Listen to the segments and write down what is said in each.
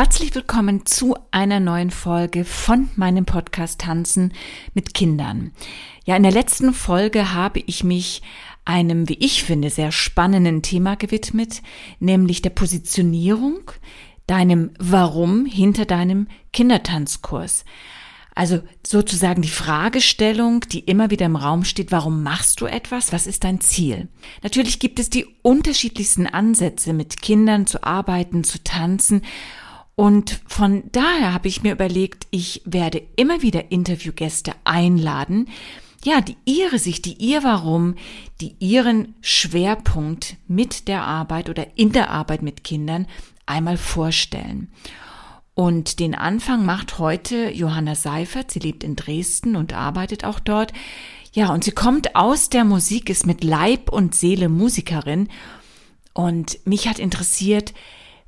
Herzlich willkommen zu einer neuen Folge von meinem Podcast Tanzen mit Kindern. Ja, in der letzten Folge habe ich mich einem, wie ich finde, sehr spannenden Thema gewidmet, nämlich der Positionierung, deinem Warum hinter deinem Kindertanzkurs. Also sozusagen die Fragestellung, die immer wieder im Raum steht, warum machst du etwas? Was ist dein Ziel? Natürlich gibt es die unterschiedlichsten Ansätze, mit Kindern zu arbeiten, zu tanzen. Und von daher habe ich mir überlegt, ich werde immer wieder Interviewgäste einladen, ja, die ihre Sicht, die ihr Warum, die ihren Schwerpunkt mit der Arbeit oder in der Arbeit mit Kindern einmal vorstellen. Und den Anfang macht heute Johanna Seifert. Sie lebt in Dresden und arbeitet auch dort. Ja, und sie kommt aus der Musik, ist mit Leib und Seele Musikerin. Und mich hat interessiert,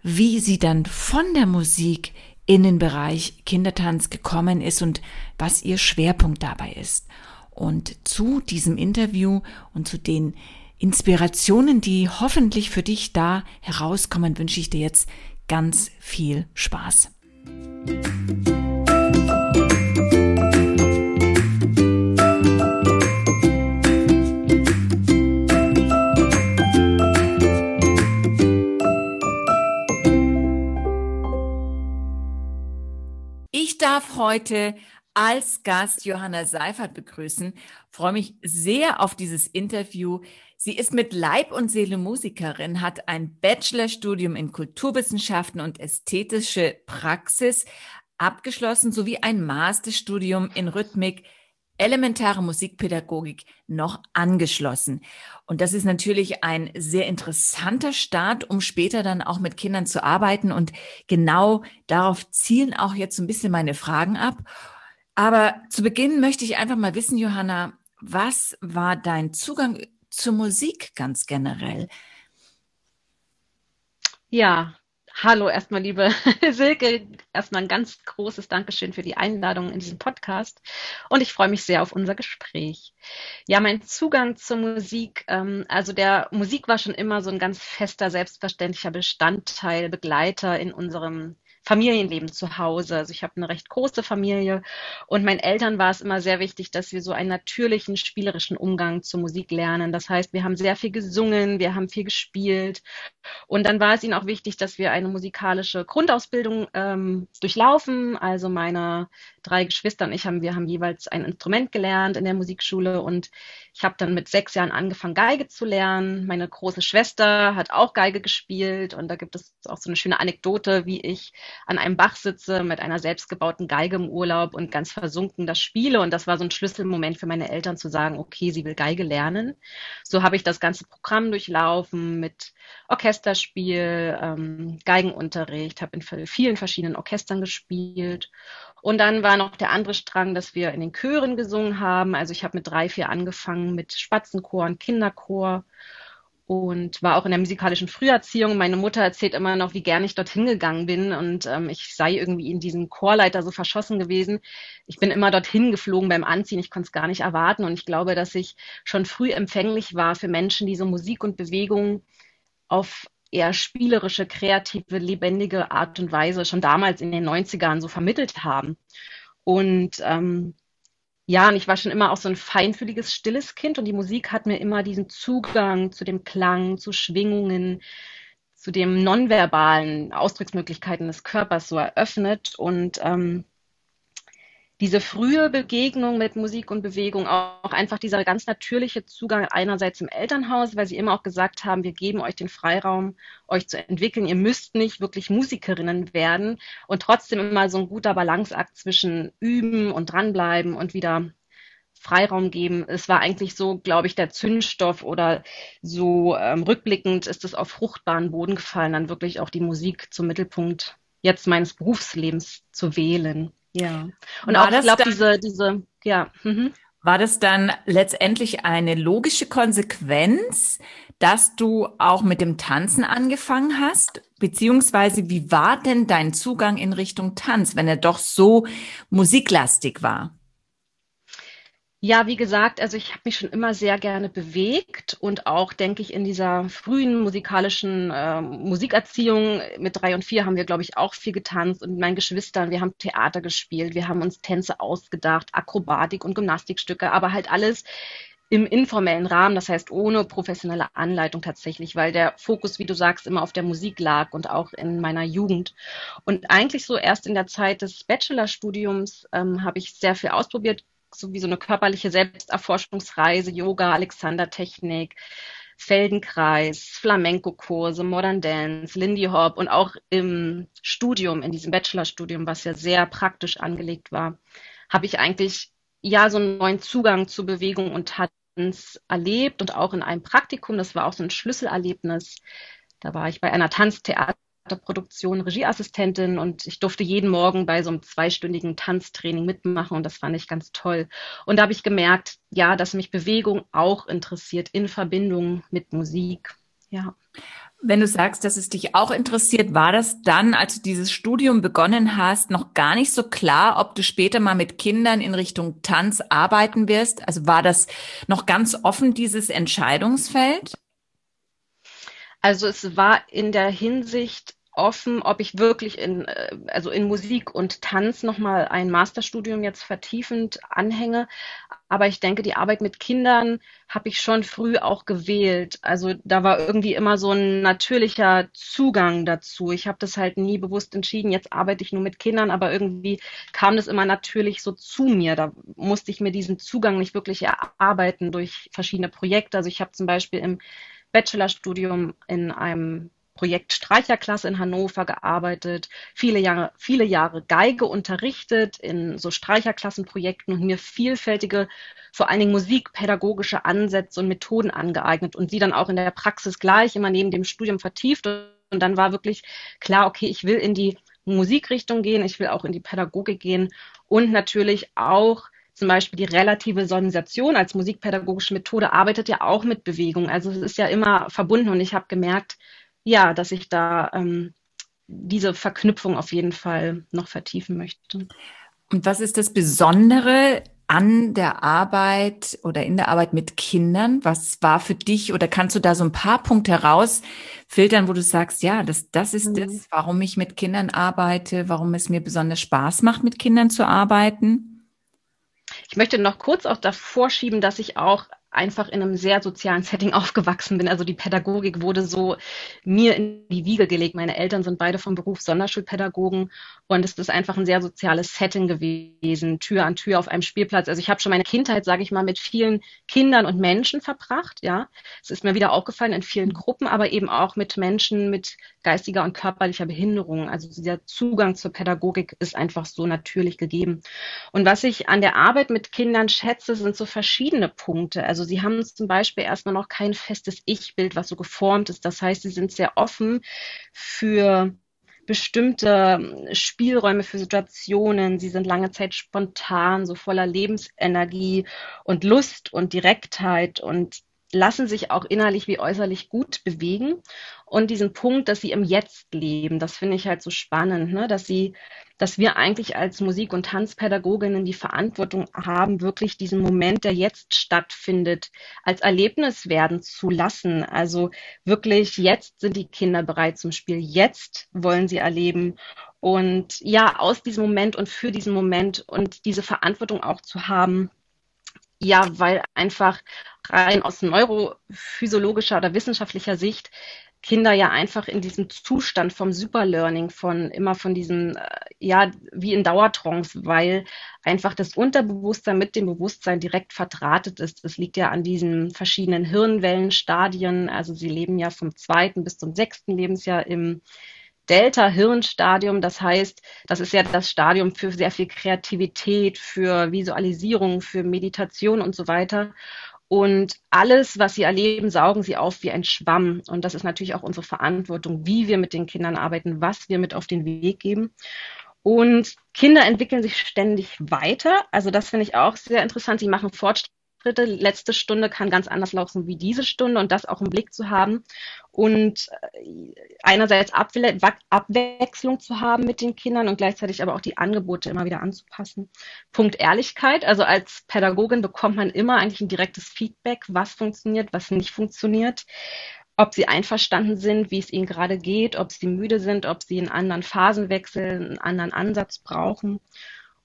wie sie dann von der Musik in den Bereich Kindertanz gekommen ist und was ihr Schwerpunkt dabei ist. Und zu diesem Interview und zu den Inspirationen, die hoffentlich für dich da herauskommen, wünsche ich dir jetzt ganz viel Spaß. Ich darf heute als Gast Johanna Seifert begrüßen. freue mich sehr auf dieses Interview. Sie ist mit Leib und Seele Musikerin, hat ein Bachelorstudium in Kulturwissenschaften und ästhetische Praxis abgeschlossen sowie ein Masterstudium in Rhythmik, elementare Musikpädagogik noch angeschlossen. Und das ist natürlich ein sehr interessanter Start, um später dann auch mit Kindern zu arbeiten. Und genau darauf zielen auch jetzt ein bisschen meine Fragen ab. Aber zu Beginn möchte ich einfach mal wissen, Johanna, was war dein Zugang zur Musik ganz generell? Ja, hallo erstmal, liebe Silke. Erstmal ein ganz großes Dankeschön für die Einladung in diesen Podcast. Und ich freue mich sehr auf unser Gespräch. Ja, mein Zugang zur Musik, ähm, also der Musik war schon immer so ein ganz fester, selbstverständlicher Bestandteil, Begleiter in unserem Familienleben zu Hause. Also ich habe eine recht große Familie und meinen Eltern war es immer sehr wichtig, dass wir so einen natürlichen, spielerischen Umgang zur Musik lernen. Das heißt, wir haben sehr viel gesungen, wir haben viel gespielt und dann war es ihnen auch wichtig, dass wir eine musikalische Grundausbildung ähm, durchlaufen. Also meine drei Geschwister und ich haben, wir haben jeweils ein Instrument gelernt in der Musikschule und ich habe dann mit sechs Jahren angefangen, Geige zu lernen. Meine große Schwester hat auch Geige gespielt und da gibt es auch so eine schöne Anekdote, wie ich an einem Bach sitze mit einer selbstgebauten Geige im Urlaub und ganz versunken das spiele. Und das war so ein Schlüsselmoment für meine Eltern zu sagen, okay, sie will Geige lernen. So habe ich das ganze Programm durchlaufen mit Orchesterspiel, ähm, Geigenunterricht, habe in vielen verschiedenen Orchestern gespielt. Und dann war noch der andere Strang, dass wir in den Chören gesungen haben. Also ich habe mit drei, vier angefangen mit Spatzenchor und Kinderchor und war auch in der musikalischen Früherziehung. Meine Mutter erzählt immer noch, wie gern ich dorthin gegangen bin und ähm, ich sei irgendwie in diesen Chorleiter so verschossen gewesen. Ich bin immer dorthin geflogen beim Anziehen, ich konnte es gar nicht erwarten und ich glaube, dass ich schon früh empfänglich war für Menschen, die so Musik und Bewegung auf eher spielerische, kreative, lebendige Art und Weise schon damals in den 90ern so vermittelt haben. Und ähm, ja, und ich war schon immer auch so ein feinfühliges, stilles Kind und die Musik hat mir immer diesen Zugang zu dem Klang, zu Schwingungen, zu den nonverbalen Ausdrucksmöglichkeiten des Körpers so eröffnet. Und ähm, diese frühe Begegnung mit Musik und Bewegung, auch einfach dieser ganz natürliche Zugang einerseits im Elternhaus, weil sie immer auch gesagt haben, wir geben euch den Freiraum, euch zu entwickeln. Ihr müsst nicht wirklich Musikerinnen werden und trotzdem immer so ein guter Balanceakt zwischen üben und dranbleiben und wieder Freiraum geben. Es war eigentlich so, glaube ich, der Zündstoff oder so ähm, rückblickend ist es auf fruchtbaren Boden gefallen, dann wirklich auch die Musik zum Mittelpunkt jetzt meines Berufslebens zu wählen. Ja. Und war auch, ich glaube, diese, diese, ja. Mhm. War das dann letztendlich eine logische Konsequenz, dass du auch mit dem Tanzen angefangen hast? Beziehungsweise wie war denn dein Zugang in Richtung Tanz, wenn er doch so musiklastig war? Ja, wie gesagt, also ich habe mich schon immer sehr gerne bewegt und auch, denke ich, in dieser frühen musikalischen äh, Musikerziehung mit drei und vier haben wir, glaube ich, auch viel getanzt und mit meinen Geschwistern, wir haben Theater gespielt, wir haben uns Tänze ausgedacht, Akrobatik und Gymnastikstücke, aber halt alles im informellen Rahmen, das heißt ohne professionelle Anleitung tatsächlich, weil der Fokus, wie du sagst, immer auf der Musik lag und auch in meiner Jugend. Und eigentlich so erst in der Zeit des Bachelorstudiums ähm, habe ich sehr viel ausprobiert, so wie so eine körperliche Selbsterforschungsreise, Yoga, Alexandertechnik, Feldenkreis, Flamenco-Kurse, Modern Dance, Lindy Hop und auch im Studium, in diesem Bachelorstudium, was ja sehr praktisch angelegt war, habe ich eigentlich ja so einen neuen Zugang zu Bewegung und Tanz erlebt und auch in einem Praktikum, das war auch so ein Schlüsselerlebnis. Da war ich bei einer Tanztheater Produktion Regieassistentin und ich durfte jeden Morgen bei so einem zweistündigen Tanztraining mitmachen und das fand ich ganz toll. Und da habe ich gemerkt, ja, dass mich Bewegung auch interessiert in Verbindung mit Musik. Ja. Wenn du sagst, dass es dich auch interessiert, war das dann, als du dieses Studium begonnen hast, noch gar nicht so klar, ob du später mal mit Kindern in Richtung Tanz arbeiten wirst? Also war das noch ganz offen, dieses Entscheidungsfeld? Also es war in der Hinsicht offen, ob ich wirklich in, äh, also in Musik und Tanz nochmal ein Masterstudium jetzt vertiefend anhänge. Aber ich denke, die Arbeit mit Kindern habe ich schon früh auch gewählt. Also da war irgendwie immer so ein natürlicher Zugang dazu. Ich habe das halt nie bewusst entschieden, jetzt arbeite ich nur mit Kindern, aber irgendwie kam das immer natürlich so zu mir. Da musste ich mir diesen Zugang nicht wirklich erarbeiten durch verschiedene Projekte. Also ich habe zum Beispiel im Bachelorstudium in einem Projekt Streicherklasse in Hannover gearbeitet, viele Jahre, viele Jahre Geige unterrichtet in so Streicherklassenprojekten und mir vielfältige, vor allen Dingen musikpädagogische Ansätze und Methoden angeeignet und sie dann auch in der Praxis gleich immer neben dem Studium vertieft. Und dann war wirklich klar, okay, ich will in die Musikrichtung gehen, ich will auch in die Pädagogik gehen und natürlich auch zum Beispiel die relative Sonisation als musikpädagogische Methode arbeitet ja auch mit Bewegung. Also es ist ja immer verbunden und ich habe gemerkt, ja, dass ich da ähm, diese Verknüpfung auf jeden Fall noch vertiefen möchte. Und was ist das Besondere an der Arbeit oder in der Arbeit mit Kindern? Was war für dich oder kannst du da so ein paar Punkte herausfiltern, wo du sagst, ja, das, das ist mhm. das, warum ich mit Kindern arbeite, warum es mir besonders Spaß macht, mit Kindern zu arbeiten? Ich möchte noch kurz auch davor schieben, dass ich auch einfach in einem sehr sozialen Setting aufgewachsen bin. Also die Pädagogik wurde so mir in die Wiege gelegt. Meine Eltern sind beide vom Beruf Sonderschulpädagogen und es ist einfach ein sehr soziales Setting gewesen, Tür an Tür auf einem Spielplatz. Also ich habe schon meine Kindheit, sage ich mal, mit vielen Kindern und Menschen verbracht. Ja, es ist mir wieder aufgefallen in vielen Gruppen, aber eben auch mit Menschen mit geistiger und körperlicher Behinderung. Also dieser Zugang zur Pädagogik ist einfach so natürlich gegeben. Und was ich an der Arbeit mit Kindern schätze, sind so verschiedene Punkte. Also sie haben zum Beispiel erstmal noch kein festes Ich-Bild, was so geformt ist. Das heißt, sie sind sehr offen für bestimmte Spielräume für Situationen. Sie sind lange Zeit spontan, so voller Lebensenergie und Lust und Direktheit und lassen sich auch innerlich wie äußerlich gut bewegen. Und diesen Punkt, dass sie im Jetzt leben, das finde ich halt so spannend, ne? dass sie, dass wir eigentlich als Musik- und Tanzpädagoginnen die Verantwortung haben, wirklich diesen Moment, der jetzt stattfindet, als Erlebnis werden zu lassen. Also wirklich jetzt sind die Kinder bereit zum Spiel, jetzt wollen sie erleben. Und ja, aus diesem Moment und für diesen Moment und diese Verantwortung auch zu haben, ja, weil einfach rein aus neurophysiologischer oder wissenschaftlicher Sicht Kinder ja einfach in diesem Zustand vom Superlearning, von immer von diesem, äh, ja, wie in Dauertrance, weil einfach das Unterbewusstsein mit dem Bewusstsein direkt verdrahtet ist. Das liegt ja an diesen verschiedenen Hirnwellenstadien. Also sie leben ja vom zweiten bis zum sechsten Lebensjahr im Delta-Hirnstadium. Das heißt, das ist ja das Stadium für sehr viel Kreativität, für Visualisierung, für Meditation und so weiter. Und alles, was sie erleben, saugen sie auf wie ein Schwamm. Und das ist natürlich auch unsere Verantwortung, wie wir mit den Kindern arbeiten, was wir mit auf den Weg geben. Und Kinder entwickeln sich ständig weiter. Also das finde ich auch sehr interessant. Sie machen Fortschritte dritte, letzte Stunde kann ganz anders laufen wie diese Stunde und das auch im Blick zu haben und äh, einerseits Abwe Abwechslung zu haben mit den Kindern und gleichzeitig aber auch die Angebote immer wieder anzupassen. Punkt Ehrlichkeit. Also als Pädagogin bekommt man immer eigentlich ein direktes Feedback, was funktioniert, was nicht funktioniert ob sie einverstanden sind, wie es ihnen gerade geht, ob sie müde sind, ob sie einen anderen Phasenwechsel, einen anderen Ansatz brauchen.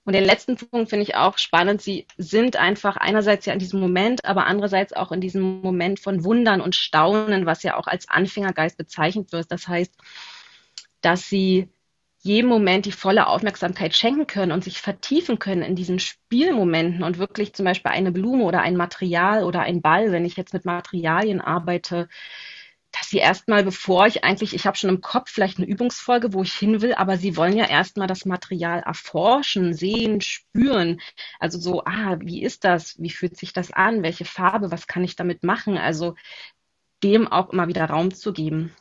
Und den letzten Punkt finde ich auch spannend. Sie sind einfach einerseits ja in diesem Moment, aber andererseits auch in diesem Moment von Wundern und Staunen, was ja auch als Anfängergeist bezeichnet wird. Das heißt, dass sie jedem Moment die volle Aufmerksamkeit schenken können und sich vertiefen können in diesen Spielmomenten und wirklich zum Beispiel eine Blume oder ein Material oder ein Ball, wenn ich jetzt mit Materialien arbeite, dass sie erstmal, bevor ich eigentlich, ich habe schon im Kopf vielleicht eine Übungsfolge, wo ich hin will, aber sie wollen ja erstmal das Material erforschen, sehen, spüren. Also so, ah, wie ist das? Wie fühlt sich das an? Welche Farbe? Was kann ich damit machen? Also dem auch immer wieder Raum zu geben.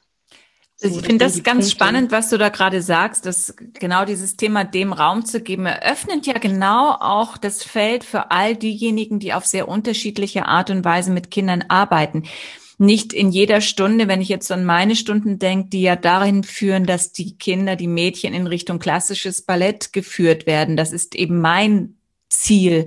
So, ich finde das ganz Punkte. spannend, was du da gerade sagst, dass genau dieses Thema dem Raum zu geben, eröffnet ja genau auch das Feld für all diejenigen, die auf sehr unterschiedliche Art und Weise mit Kindern arbeiten nicht in jeder Stunde, wenn ich jetzt an meine Stunden denke, die ja dahin führen, dass die Kinder, die Mädchen in Richtung klassisches Ballett geführt werden. Das ist eben mein Ziel,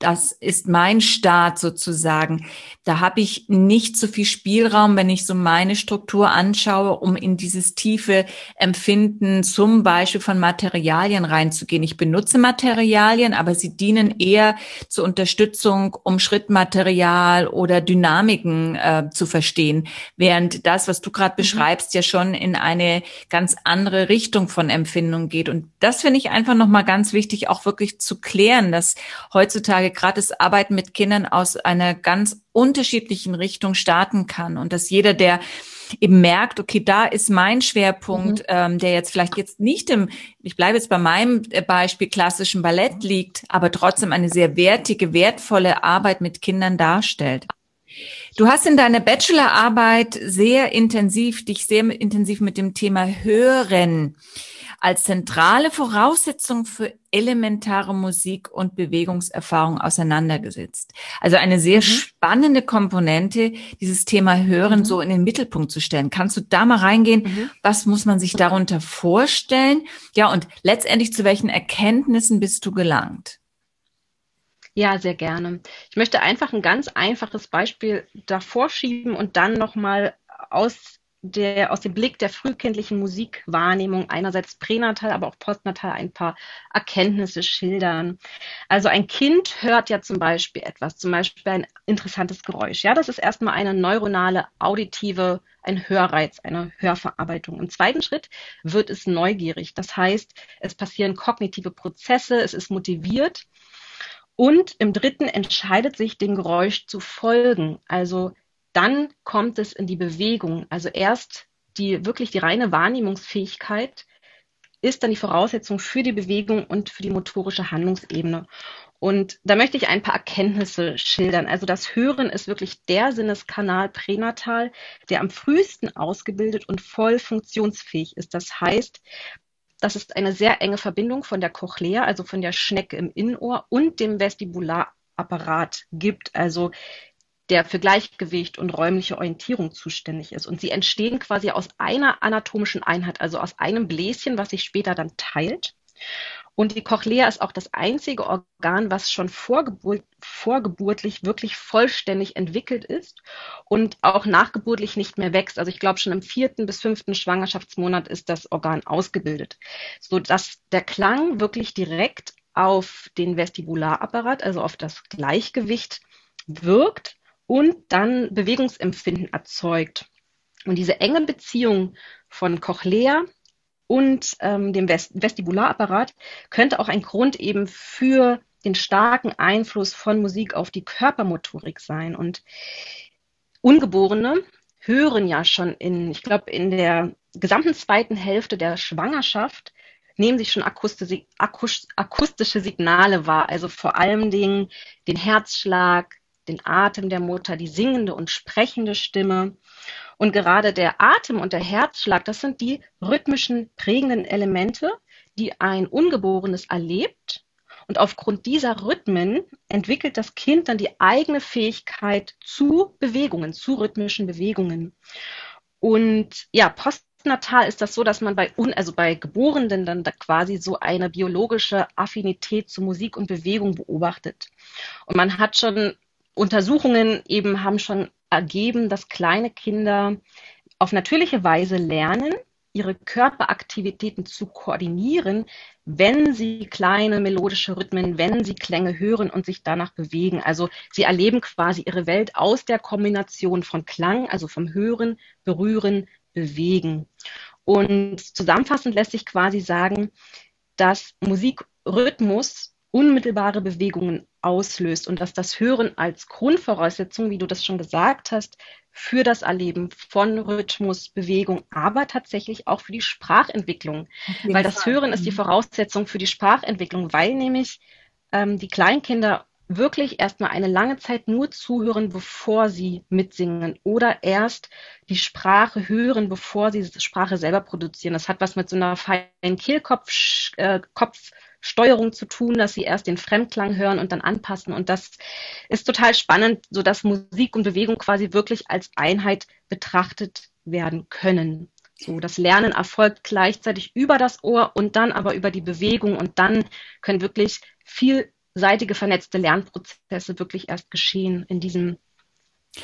das ist mein Start sozusagen. Da habe ich nicht so viel Spielraum, wenn ich so meine Struktur anschaue, um in dieses tiefe Empfinden zum Beispiel von Materialien reinzugehen. Ich benutze Materialien, aber sie dienen eher zur Unterstützung, um Schrittmaterial oder Dynamiken äh, zu verstehen. Während das, was du gerade mhm. beschreibst, ja schon in eine ganz andere Richtung von Empfindung geht. Und das finde ich einfach nochmal ganz wichtig, auch wirklich zu klären, dass heutzutage gerade das Arbeiten mit Kindern aus einer ganz unterschiedlichen Richtung starten kann und dass jeder, der eben merkt, okay, da ist mein Schwerpunkt, mhm. ähm, der jetzt vielleicht jetzt nicht im, ich bleibe jetzt bei meinem äh, Beispiel klassischen Ballett liegt, aber trotzdem eine sehr wertige, wertvolle Arbeit mit Kindern darstellt. Du hast in deiner Bachelorarbeit sehr intensiv, dich sehr intensiv mit dem Thema Hören als zentrale Voraussetzung für elementare Musik- und Bewegungserfahrung auseinandergesetzt. Also eine sehr mhm. spannende Komponente, dieses Thema Hören mhm. so in den Mittelpunkt zu stellen. Kannst du da mal reingehen? Mhm. Was muss man sich darunter vorstellen? Ja, und letztendlich zu welchen Erkenntnissen bist du gelangt? Ja, sehr gerne. Ich möchte einfach ein ganz einfaches Beispiel davor schieben und dann nochmal aus aus dem Blick der frühkindlichen Musikwahrnehmung einerseits pränatal, aber auch postnatal ein paar Erkenntnisse schildern. Also ein Kind hört ja zum Beispiel etwas, zum Beispiel ein interessantes Geräusch. Ja, das ist erstmal eine neuronale, auditive, ein Hörreiz, eine Hörverarbeitung. Im zweiten Schritt wird es neugierig. Das heißt, es passieren kognitive Prozesse, es ist motiviert. Und im dritten entscheidet sich, dem Geräusch zu folgen. Also dann kommt es in die Bewegung. Also erst die wirklich die reine Wahrnehmungsfähigkeit ist dann die Voraussetzung für die Bewegung und für die motorische Handlungsebene. Und da möchte ich ein paar Erkenntnisse schildern. Also das Hören ist wirklich der Sinneskanal pränatal, der am frühesten ausgebildet und voll funktionsfähig ist. Das heißt, das ist eine sehr enge Verbindung von der Cochlea, also von der Schnecke im Innenohr und dem Vestibularapparat gibt. Also der für Gleichgewicht und räumliche Orientierung zuständig ist. Und sie entstehen quasi aus einer anatomischen Einheit, also aus einem Bläschen, was sich später dann teilt. Und die Cochlea ist auch das einzige Organ, was schon vorgeburt, vorgeburtlich wirklich vollständig entwickelt ist und auch nachgeburtlich nicht mehr wächst. Also ich glaube, schon im vierten bis fünften Schwangerschaftsmonat ist das Organ ausgebildet, sodass der Klang wirklich direkt auf den Vestibularapparat, also auf das Gleichgewicht wirkt und dann Bewegungsempfinden erzeugt. Und diese enge Beziehung von Cochlea und ähm, dem Vest Vestibularapparat könnte auch ein Grund eben für den starken Einfluss von Musik auf die Körpermotorik sein. Und Ungeborene hören ja schon in, ich glaube, in der gesamten zweiten Hälfte der Schwangerschaft nehmen sich schon akustische, akustische Signale wahr, also vor allem den, den Herzschlag, den Atem der Mutter, die singende und sprechende Stimme. Und gerade der Atem und der Herzschlag, das sind die rhythmischen prägenden Elemente, die ein Ungeborenes erlebt Und aufgrund dieser Rhythmen entwickelt das Kind dann die eigene Fähigkeit zu Bewegungen, zu rhythmischen Bewegungen. Und ja, postnatal ist das so, dass man bei, un, also bei Geborenen dann da quasi so eine biologische Affinität zu Musik und Bewegung beobachtet. Und man hat schon Untersuchungen eben haben schon ergeben, dass kleine Kinder auf natürliche Weise lernen, ihre Körperaktivitäten zu koordinieren, wenn sie kleine melodische Rhythmen, wenn sie Klänge hören und sich danach bewegen. Also sie erleben quasi ihre Welt aus der Kombination von Klang, also vom Hören, Berühren, Bewegen. Und zusammenfassend lässt sich quasi sagen, dass Musikrhythmus unmittelbare Bewegungen auslöst und dass das Hören als Grundvoraussetzung, wie du das schon gesagt hast, für das Erleben von Rhythmus, Bewegung, aber tatsächlich auch für die Sprachentwicklung. Weil das Fall. Hören ist die mhm. Voraussetzung für die Sprachentwicklung, weil nämlich ähm, die Kleinkinder wirklich erstmal eine lange Zeit nur zuhören, bevor sie mitsingen oder erst die Sprache hören, bevor sie die Sprache selber produzieren. Das hat was mit so einer feinen Kehlkopf, äh, Kopf, Steuerung zu tun, dass sie erst den Fremdklang hören und dann anpassen. Und das ist total spannend, so dass Musik und Bewegung quasi wirklich als Einheit betrachtet werden können. So, das Lernen erfolgt gleichzeitig über das Ohr und dann aber über die Bewegung und dann können wirklich vielseitige vernetzte Lernprozesse wirklich erst geschehen in diesem,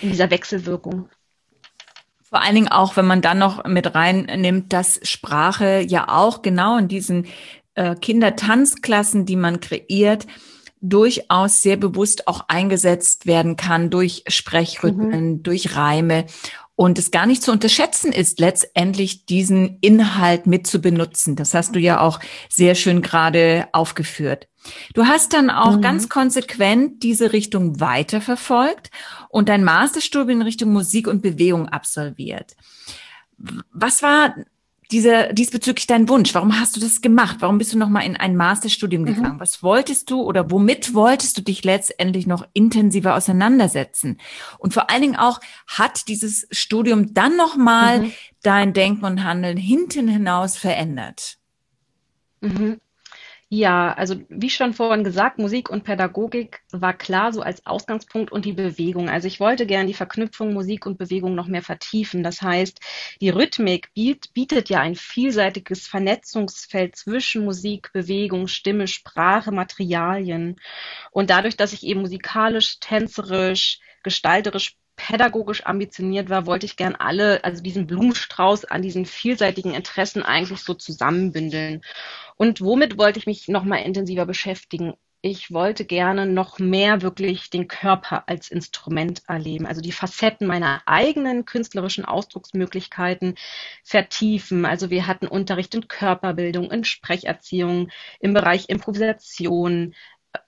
in dieser Wechselwirkung. Vor allen Dingen auch, wenn man dann noch mit reinnimmt, dass Sprache ja auch genau in diesen äh, Kindertanzklassen, die man kreiert, durchaus sehr bewusst auch eingesetzt werden kann durch Sprechrhythmen, mhm. durch Reime und es gar nicht zu unterschätzen ist, letztendlich diesen Inhalt mit zu benutzen. Das hast du ja auch sehr schön gerade aufgeführt. Du hast dann auch mhm. ganz konsequent diese Richtung weiterverfolgt und dein Masterstudium in Richtung Musik und Bewegung absolviert. Was war dieser, diesbezüglich dein Wunsch? Warum hast du das gemacht? Warum bist du nochmal in ein Masterstudium mhm. gegangen? Was wolltest du oder womit wolltest du dich letztendlich noch intensiver auseinandersetzen? Und vor allen Dingen auch, hat dieses Studium dann nochmal mhm. dein Denken und Handeln hinten hinaus verändert? Mhm. Ja, also wie schon vorhin gesagt, Musik und Pädagogik war klar so als Ausgangspunkt und die Bewegung. Also ich wollte gern die Verknüpfung Musik und Bewegung noch mehr vertiefen. Das heißt, die Rhythmik bietet ja ein vielseitiges Vernetzungsfeld zwischen Musik, Bewegung, Stimme, Sprache, Materialien. Und dadurch, dass ich eben musikalisch, tänzerisch, gestalterisch pädagogisch ambitioniert war, wollte ich gern alle, also diesen Blumenstrauß an diesen vielseitigen Interessen eigentlich so zusammenbündeln. Und womit wollte ich mich noch mal intensiver beschäftigen? Ich wollte gerne noch mehr wirklich den Körper als Instrument erleben, also die Facetten meiner eigenen künstlerischen Ausdrucksmöglichkeiten vertiefen. Also wir hatten Unterricht in Körperbildung, in Sprecherziehung, im Bereich Improvisation,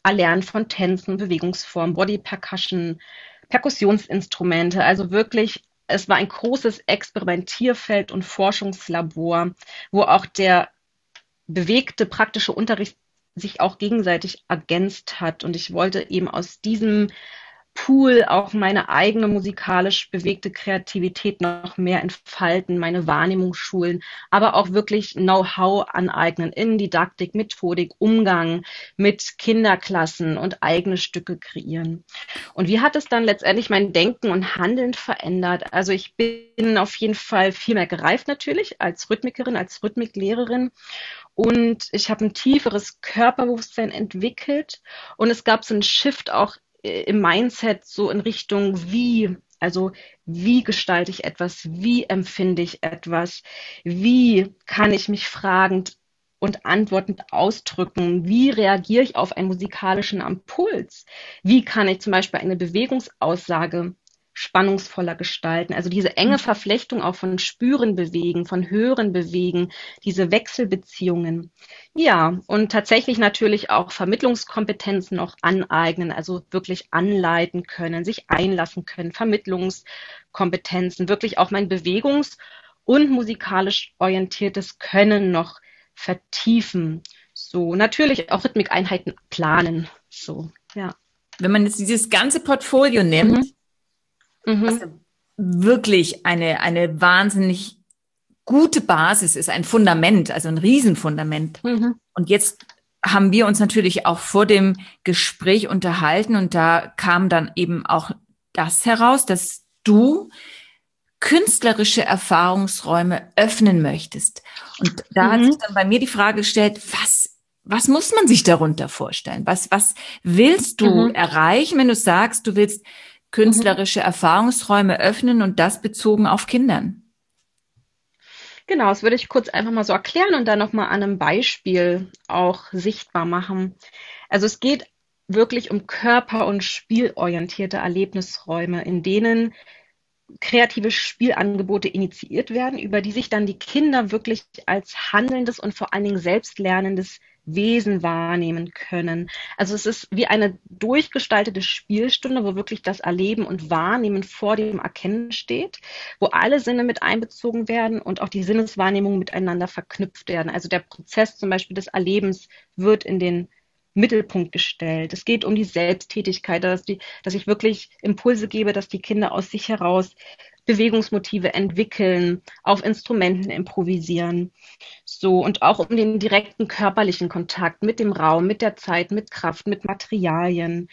Erlernen von Tänzen, Bewegungsformen, Body Percussion, Perkussionsinstrumente, also wirklich es war ein großes Experimentierfeld und Forschungslabor, wo auch der bewegte praktische Unterricht sich auch gegenseitig ergänzt hat. Und ich wollte eben aus diesem Pool auch meine eigene musikalisch bewegte Kreativität noch mehr entfalten, meine Wahrnehmung schulen, aber auch wirklich Know-how aneignen in Didaktik, Methodik, Umgang mit Kinderklassen und eigene Stücke kreieren. Und wie hat es dann letztendlich mein Denken und Handeln verändert? Also ich bin auf jeden Fall viel mehr gereift natürlich als Rhythmikerin, als Rhythmiklehrerin und ich habe ein tieferes Körperbewusstsein entwickelt und es gab so einen Shift auch im Mindset so in Richtung wie, also wie gestalte ich etwas, wie empfinde ich etwas, wie kann ich mich fragend und antwortend ausdrücken, wie reagiere ich auf einen musikalischen Impuls, wie kann ich zum Beispiel eine Bewegungsaussage spannungsvoller gestalten. Also diese enge mhm. Verflechtung auch von Spüren bewegen, von Hören bewegen, diese Wechselbeziehungen. Ja, und tatsächlich natürlich auch Vermittlungskompetenzen noch aneignen, also wirklich anleiten können, sich einlassen können, Vermittlungskompetenzen, wirklich auch mein Bewegungs- und musikalisch orientiertes Können noch vertiefen. So, natürlich auch Rhythmikeinheiten planen. So, ja. Wenn man jetzt dieses ganze Portfolio nimmt, mhm mhm. was wirklich eine, eine wahnsinnig gute Basis ist, ein Fundament, also ein Riesenfundament. Mhm. Und jetzt haben wir uns natürlich auch vor dem Gespräch unterhalten und da kam dann eben auch das heraus, dass du künstlerische Erfahrungsräume öffnen möchtest. Und da mhm. hat sich dann bei mir die Frage gestellt, was was muss man sich darunter vorstellen? Was, was willst du mhm. erreichen, wenn du sagst, du willst künstlerische Erfahrungsräume öffnen und das bezogen auf Kindern? Genau, das würde ich kurz einfach mal so erklären und dann nochmal an einem Beispiel auch sichtbar machen. Also es geht wirklich um körper- und spielorientierte Erlebnisräume, in denen kreative Spielangebote initiiert werden, über die sich dann die Kinder wirklich als handelndes und vor allen Dingen selbstlernendes Wesen wahrnehmen können. Also es ist wie eine durchgestaltete Spielstunde, wo wirklich das Erleben und Wahrnehmen vor dem Erkennen steht, wo alle Sinne mit einbezogen werden und auch die Sinneswahrnehmung miteinander verknüpft werden. Also der Prozess zum Beispiel des Erlebens wird in den Mittelpunkt gestellt. Es geht um die Selbsttätigkeit, dass, die, dass ich wirklich Impulse gebe, dass die Kinder aus sich heraus Bewegungsmotive entwickeln, auf Instrumenten improvisieren. So, und auch um den direkten körperlichen Kontakt mit dem Raum, mit der Zeit, mit Kraft, mit Materialien.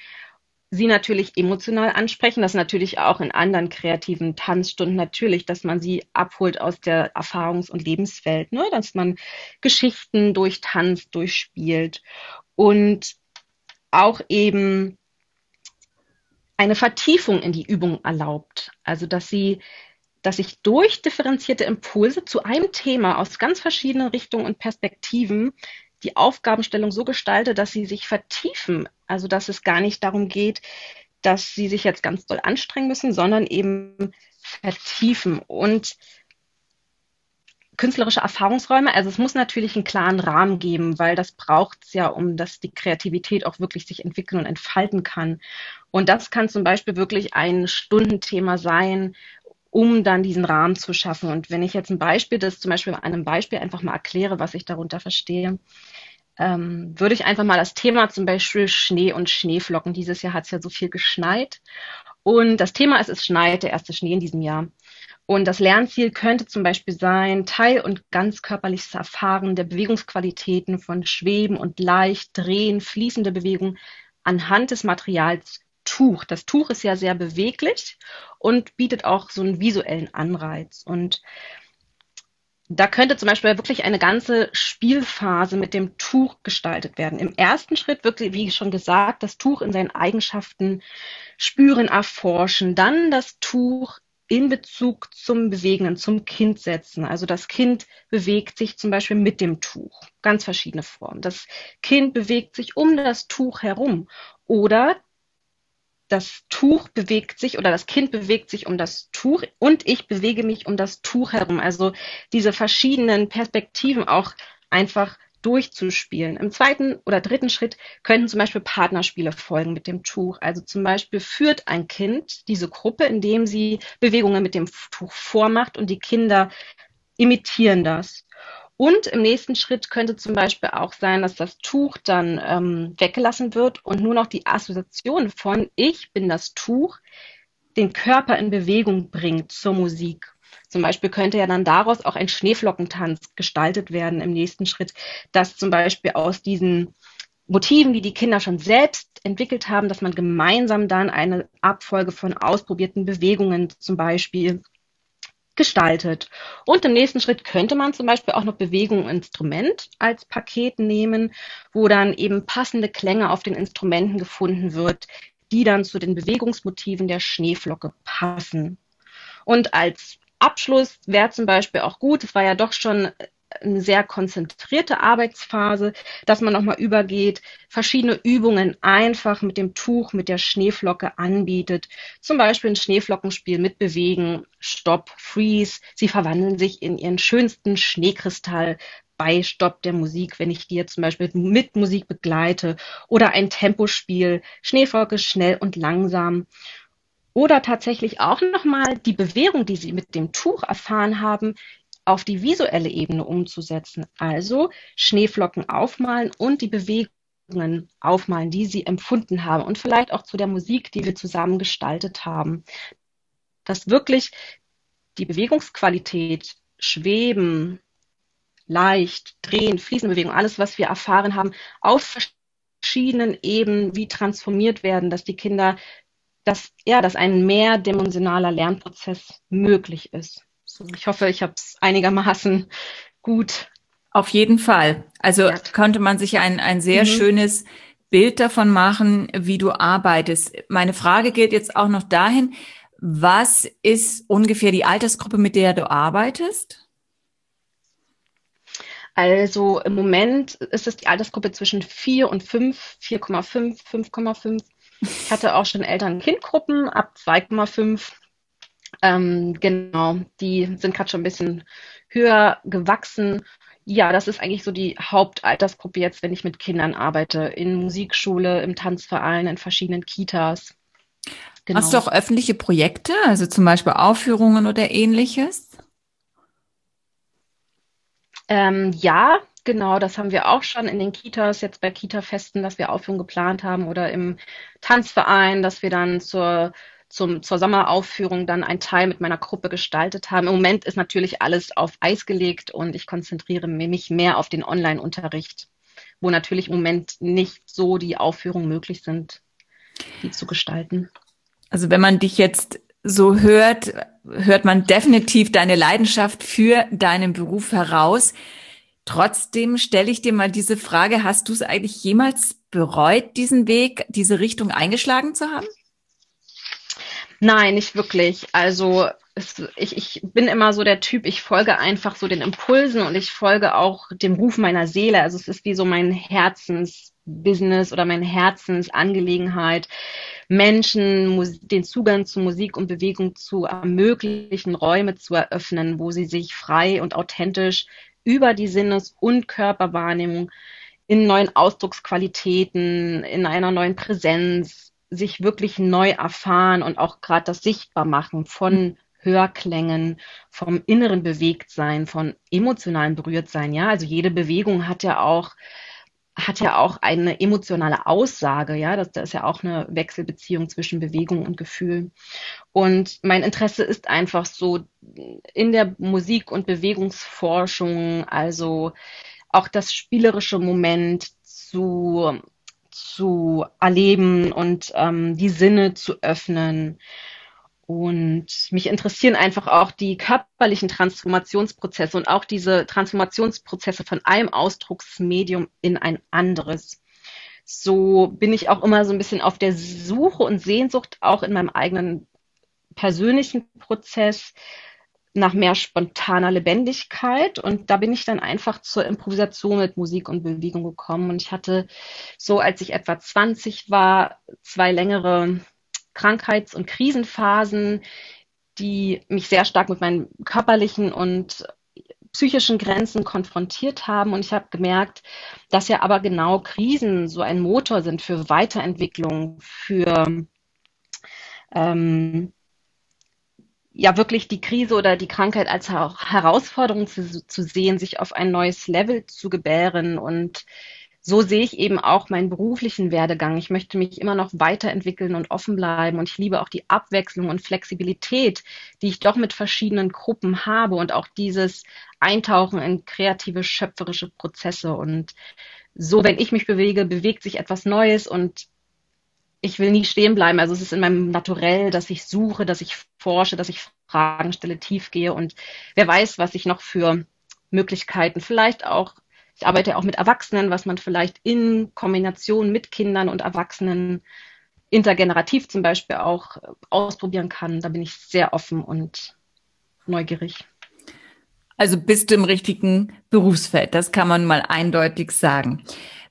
Sie natürlich emotional ansprechen, das natürlich auch in anderen kreativen Tanzstunden natürlich, dass man sie abholt aus der Erfahrungs- und Lebenswelt, ne? dass man Geschichten durch Tanz durchspielt und auch eben eine Vertiefung in die Übung erlaubt. Also, dass sie, dass ich durch differenzierte Impulse zu einem Thema aus ganz verschiedenen Richtungen und Perspektiven die Aufgabenstellung so gestalte, dass sie sich vertiefen. Also, dass es gar nicht darum geht, dass sie sich jetzt ganz doll anstrengen müssen, sondern eben vertiefen. Und künstlerische Erfahrungsräume. Also es muss natürlich einen klaren Rahmen geben, weil das braucht es ja, um dass die Kreativität auch wirklich sich entwickeln und entfalten kann. Und das kann zum Beispiel wirklich ein Stundenthema sein, um dann diesen Rahmen zu schaffen. Und wenn ich jetzt ein Beispiel, das zum Beispiel an einem Beispiel einfach mal erkläre, was ich darunter verstehe, ähm, würde ich einfach mal das Thema zum Beispiel Schnee und Schneeflocken. Dieses Jahr hat es ja so viel geschneit. Und das Thema ist, es schneit, der erste Schnee in diesem Jahr. Und das Lernziel könnte zum Beispiel sein, teil- und ganzkörperliches Erfahren der Bewegungsqualitäten von Schweben und leicht drehen, fließende Bewegung anhand des Materials Tuch. Das Tuch ist ja sehr beweglich und bietet auch so einen visuellen Anreiz. Und da könnte zum Beispiel wirklich eine ganze Spielphase mit dem Tuch gestaltet werden. Im ersten Schritt wirklich, wie schon gesagt, das Tuch in seinen Eigenschaften spüren, erforschen, dann das Tuch in Bezug zum Bewegenden, zum Kind setzen. Also das Kind bewegt sich zum Beispiel mit dem Tuch. Ganz verschiedene Formen. Das Kind bewegt sich um das Tuch herum. Oder das Tuch bewegt sich oder das Kind bewegt sich um das Tuch und ich bewege mich um das Tuch herum. Also diese verschiedenen Perspektiven auch einfach durchzuspielen. Im zweiten oder dritten Schritt könnten zum Beispiel Partnerspiele folgen mit dem Tuch. Also zum Beispiel führt ein Kind diese Gruppe, indem sie Bewegungen mit dem Tuch vormacht und die Kinder imitieren das. Und im nächsten Schritt könnte zum Beispiel auch sein, dass das Tuch dann ähm, weggelassen wird und nur noch die Assoziation von ich bin das Tuch den Körper in Bewegung bringt zur Musik. Zum Beispiel könnte ja dann daraus auch ein Schneeflockentanz gestaltet werden im nächsten Schritt, dass zum Beispiel aus diesen Motiven, die die Kinder schon selbst entwickelt haben, dass man gemeinsam dann eine Abfolge von ausprobierten Bewegungen zum Beispiel gestaltet. Und im nächsten Schritt könnte man zum Beispiel auch noch Bewegung und Instrument als Paket nehmen, wo dann eben passende Klänge auf den Instrumenten gefunden wird, die dann zu den Bewegungsmotiven der Schneeflocke passen. Und als Abschluss wäre zum Beispiel auch gut, es war ja doch schon eine sehr konzentrierte Arbeitsphase, dass man nochmal übergeht, verschiedene Übungen einfach mit dem Tuch, mit der Schneeflocke anbietet. Zum Beispiel ein Schneeflockenspiel mit Bewegen, Stopp, Freeze. Sie verwandeln sich in ihren schönsten Schneekristall bei Stopp der Musik, wenn ich jetzt zum Beispiel mit Musik begleite. Oder ein Tempospiel, Schneeflocke schnell und langsam. Oder tatsächlich auch nochmal die Bewährung, die Sie mit dem Tuch erfahren haben, auf die visuelle Ebene umzusetzen. Also Schneeflocken aufmalen und die Bewegungen aufmalen, die Sie empfunden haben und vielleicht auch zu der Musik, die wir zusammen gestaltet haben. Dass wirklich die Bewegungsqualität, Schweben, leicht, drehen, Fliesenbewegung, alles, was wir erfahren haben, auf verschiedenen Ebenen wie transformiert werden, dass die Kinder, dass, ja, dass ein mehrdimensionaler Lernprozess möglich ist. So, ich hoffe, ich habe es einigermaßen gut. Auf jeden Fall. Also ja. könnte man sich ein, ein sehr mhm. schönes Bild davon machen, wie du arbeitest. Meine Frage geht jetzt auch noch dahin, was ist ungefähr die Altersgruppe, mit der du arbeitest? Also im Moment ist es die Altersgruppe zwischen 4 und 5, 4,5, 5,5. Ich hatte auch schon Eltern-Kind-Gruppen ab 2,5. Ähm, genau, die sind gerade schon ein bisschen höher gewachsen. Ja, das ist eigentlich so die Hauptaltersgruppe jetzt, wenn ich mit Kindern arbeite. In Musikschule, im Tanzverein, in verschiedenen Kitas. Genau. Hast du auch öffentliche Projekte, also zum Beispiel Aufführungen oder ähnliches? Ähm, ja, genau, das haben wir auch schon in den Kitas, jetzt bei Kita-Festen, dass wir Aufführungen geplant haben oder im Tanzverein, dass wir dann zur, zum, zur Sommeraufführung dann einen Teil mit meiner Gruppe gestaltet haben. Im Moment ist natürlich alles auf Eis gelegt und ich konzentriere mich mehr auf den Online-Unterricht, wo natürlich im Moment nicht so die Aufführungen möglich sind, die zu gestalten. Also wenn man dich jetzt so hört, hört man definitiv deine Leidenschaft für deinen Beruf heraus. Trotzdem stelle ich dir mal diese Frage, hast du es eigentlich jemals bereut, diesen Weg, diese Richtung eingeschlagen zu haben? Nein, nicht wirklich. Also es, ich, ich bin immer so der Typ, ich folge einfach so den Impulsen und ich folge auch dem Ruf meiner Seele. Also es ist wie so mein Herzensbusiness oder meine Herzensangelegenheit. Menschen den Zugang zu Musik und Bewegung zu ermöglichen, Räume zu eröffnen, wo sie sich frei und authentisch über die Sinnes- und Körperwahrnehmung in neuen Ausdrucksqualitäten, in einer neuen Präsenz sich wirklich neu erfahren und auch gerade das Sichtbarmachen von Hörklängen, vom inneren Bewegtsein, von emotionalen Berührtsein. Ja, also jede Bewegung hat ja auch hat ja auch eine emotionale Aussage, ja, das, das ist ja auch eine Wechselbeziehung zwischen Bewegung und Gefühl. Und mein Interesse ist einfach so in der Musik- und Bewegungsforschung, also auch das spielerische Moment zu, zu erleben und ähm, die Sinne zu öffnen und mich interessieren einfach auch die körperlichen Transformationsprozesse und auch diese Transformationsprozesse von einem Ausdrucksmedium in ein anderes. So bin ich auch immer so ein bisschen auf der Suche und Sehnsucht auch in meinem eigenen persönlichen Prozess nach mehr spontaner Lebendigkeit. Und da bin ich dann einfach zur Improvisation mit Musik und Bewegung gekommen. Und ich hatte so, als ich etwa 20 war, zwei längere Krankheits- und Krisenphasen, die mich sehr stark mit meinen körperlichen und psychischen Grenzen konfrontiert haben. Und ich habe gemerkt, dass ja aber genau Krisen so ein Motor sind für Weiterentwicklung, für ähm, ja wirklich die Krise oder die Krankheit als Herausforderung zu, zu sehen, sich auf ein neues Level zu gebären und so sehe ich eben auch meinen beruflichen Werdegang. Ich möchte mich immer noch weiterentwickeln und offen bleiben. Und ich liebe auch die Abwechslung und Flexibilität, die ich doch mit verschiedenen Gruppen habe und auch dieses Eintauchen in kreative, schöpferische Prozesse. Und so, wenn ich mich bewege, bewegt sich etwas Neues und ich will nie stehen bleiben. Also es ist in meinem Naturell, dass ich suche, dass ich forsche, dass ich Fragen stelle, tief gehe und wer weiß, was ich noch für Möglichkeiten vielleicht auch ich arbeite auch mit Erwachsenen, was man vielleicht in Kombination mit Kindern und Erwachsenen intergenerativ zum Beispiel auch äh, ausprobieren kann. Da bin ich sehr offen und neugierig. Also bist du im richtigen Berufsfeld, das kann man mal eindeutig sagen.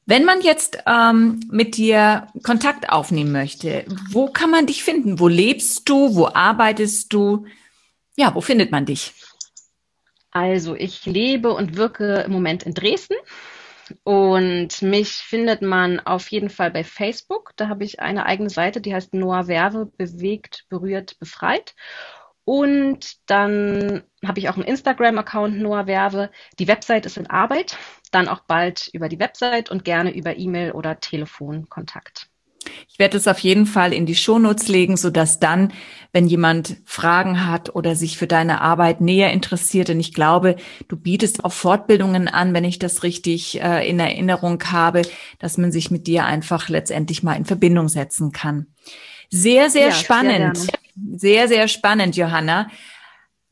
Wenn man jetzt ähm, mit dir Kontakt aufnehmen möchte, wo kann man dich finden? Wo lebst du? Wo arbeitest du? Ja, wo findet man dich? Also ich lebe und wirke im Moment in Dresden und mich findet man auf jeden Fall bei Facebook. Da habe ich eine eigene Seite, die heißt Noah Werve, bewegt, berührt, befreit. Und dann habe ich auch einen Instagram-Account, Noah Werve. Die Website ist in Arbeit, dann auch bald über die Website und gerne über E-Mail oder Telefonkontakt. Ich werde es auf jeden Fall in die Shownotes legen, so dass dann, wenn jemand Fragen hat oder sich für deine Arbeit näher interessiert, und ich glaube, du bietest auch Fortbildungen an, wenn ich das richtig äh, in Erinnerung habe, dass man sich mit dir einfach letztendlich mal in Verbindung setzen kann. Sehr, sehr ja, spannend. Sehr, sehr, sehr spannend, Johanna.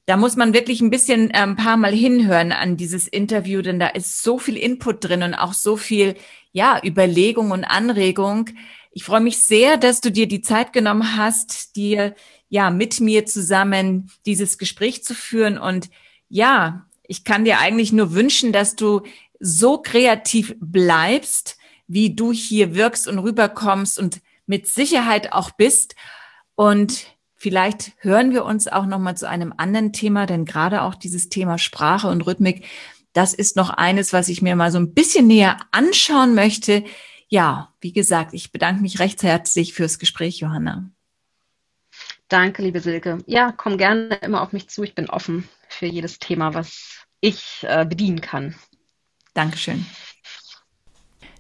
Da muss man wirklich ein bisschen äh, ein paar Mal hinhören an dieses Interview, denn da ist so viel Input drin und auch so viel, ja, Überlegung und Anregung ich freue mich sehr, dass du dir die Zeit genommen hast, dir ja mit mir zusammen dieses Gespräch zu führen. Und ja, ich kann dir eigentlich nur wünschen, dass du so kreativ bleibst, wie du hier wirkst und rüberkommst und mit Sicherheit auch bist. Und vielleicht hören wir uns auch noch mal zu einem anderen Thema, denn gerade auch dieses Thema Sprache und Rhythmik, das ist noch eines, was ich mir mal so ein bisschen näher anschauen möchte ja, wie gesagt, ich bedanke mich recht herzlich fürs Gespräch, Johanna. Danke, liebe Silke. Ja, komm gerne immer auf mich zu. Ich bin offen für jedes Thema, was ich äh, bedienen kann. Dankeschön.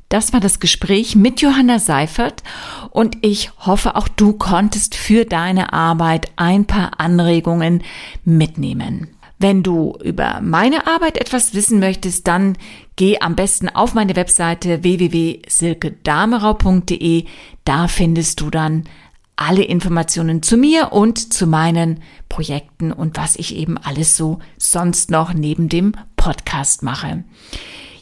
Das war das Gespräch mit Johanna Seifert und ich hoffe, auch du konntest für deine Arbeit ein paar Anregungen mitnehmen. Wenn du über meine Arbeit etwas wissen möchtest, dann geh am besten auf meine Webseite www.silkedamerau.de. Da findest du dann alle Informationen zu mir und zu meinen Projekten und was ich eben alles so sonst noch neben dem Podcast mache.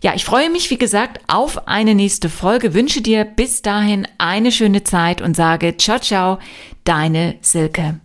Ja, ich freue mich, wie gesagt, auf eine nächste Folge, wünsche dir bis dahin eine schöne Zeit und sage ciao, ciao, deine Silke.